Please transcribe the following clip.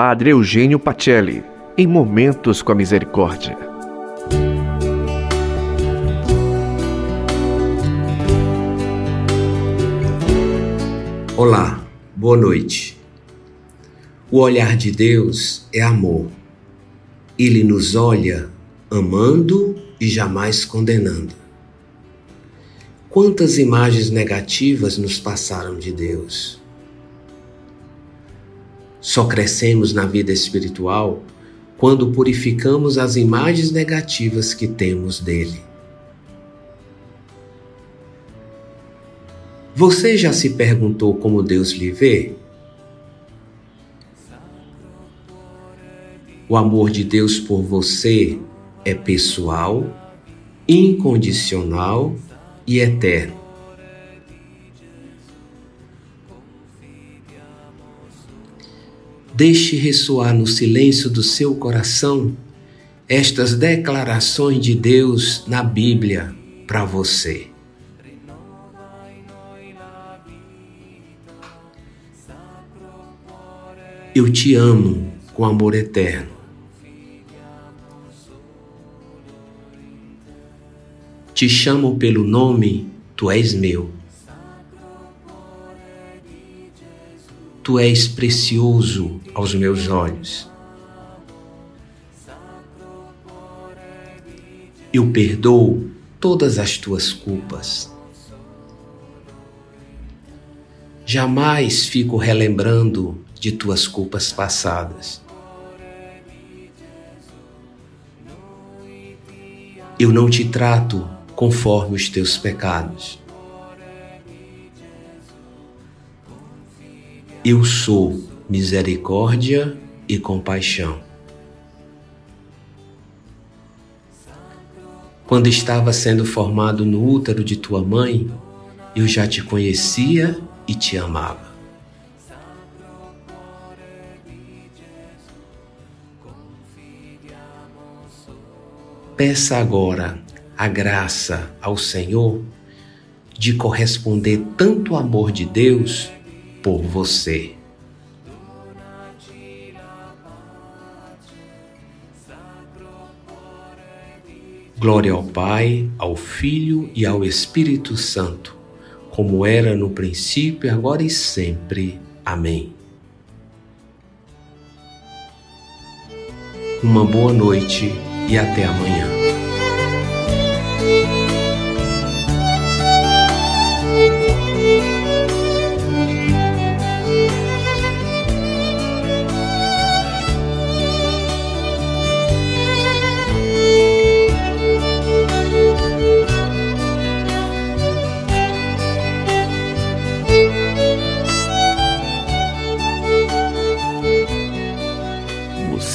Padre Eugênio Pacelli, em Momentos com a Misericórdia. Olá, boa noite. O olhar de Deus é amor. Ele nos olha amando e jamais condenando. Quantas imagens negativas nos passaram de Deus? Só crescemos na vida espiritual quando purificamos as imagens negativas que temos dele. Você já se perguntou como Deus lhe vê? O amor de Deus por você é pessoal, incondicional e eterno. Deixe ressoar no silêncio do seu coração estas declarações de Deus na Bíblia para você. Eu te amo com amor eterno. Te chamo pelo nome, tu és meu. Tu és precioso aos meus olhos. Eu perdoo todas as tuas culpas. Jamais fico relembrando de tuas culpas passadas. Eu não te trato conforme os teus pecados. Eu sou misericórdia e compaixão. Quando estava sendo formado no útero de tua mãe, eu já te conhecia e te amava. Peça agora a graça ao Senhor de corresponder tanto amor de Deus por você. Glória ao Pai, ao Filho e ao Espírito Santo, como era no princípio, agora e sempre. Amém. Uma boa noite e até amanhã.